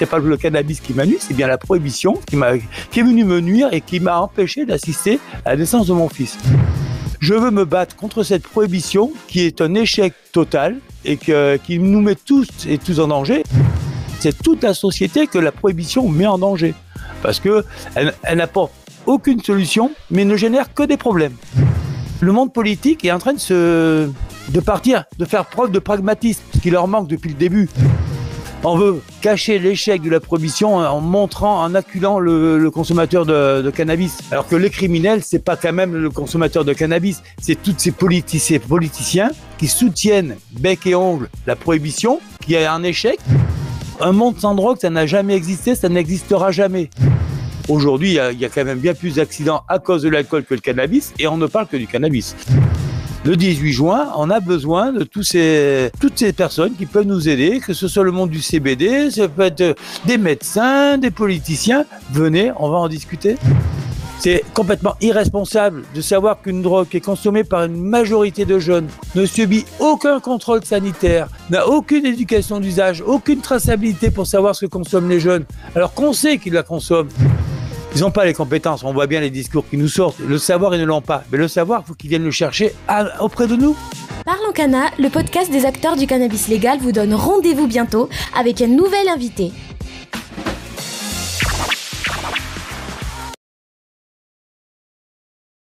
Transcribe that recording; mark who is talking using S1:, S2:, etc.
S1: c'est pas le cannabis qui m'a nuit, c'est bien la prohibition qui m'a, qui est venue me nuire et qui m'a empêché d'assister à la naissance de mon fils. Je veux me battre contre cette prohibition qui est un échec total et qui nous met tous et tous en danger. C'est toute la société que la prohibition met en danger. Parce que elle n'apporte aucune solution, mais ne génère que des problèmes. Le monde politique est en train de se, de partir, de faire preuve de pragmatisme, ce qui leur manque depuis le début. On veut cacher l'échec de la prohibition en montrant, en acculant le, consommateur de, cannabis. Alors que les criminels, c'est pas quand même le consommateur de cannabis, c'est tous ces, politi ces politiciens qui soutiennent bec et ongle la prohibition, qui est un échec. Un monde sans drogue, ça n'a jamais existé, ça n'existera jamais. Aujourd'hui, il y, y a quand même bien plus d'accidents à cause de l'alcool que le cannabis, et on ne parle que du cannabis. Le 18 juin, on a besoin de toutes ces personnes qui peuvent nous aider, que ce soit le monde du CBD, ça peut être des médecins, des politiciens. Venez, on va en discuter. C'est complètement irresponsable de savoir qu'une drogue qui est consommée par une majorité de jeunes ne subit aucun contrôle sanitaire, n'a aucune éducation d'usage, aucune traçabilité pour savoir ce que consomment les jeunes, alors qu'on sait qu'ils la consomment. Ils n'ont pas les compétences, on voit bien les discours qui nous sortent. Le savoir, ils ne l'ont pas. Mais le savoir, il faut qu'ils viennent le chercher auprès de nous.
S2: Parlons Cana, le podcast des acteurs du cannabis légal vous donne rendez-vous bientôt avec un nouvel invité.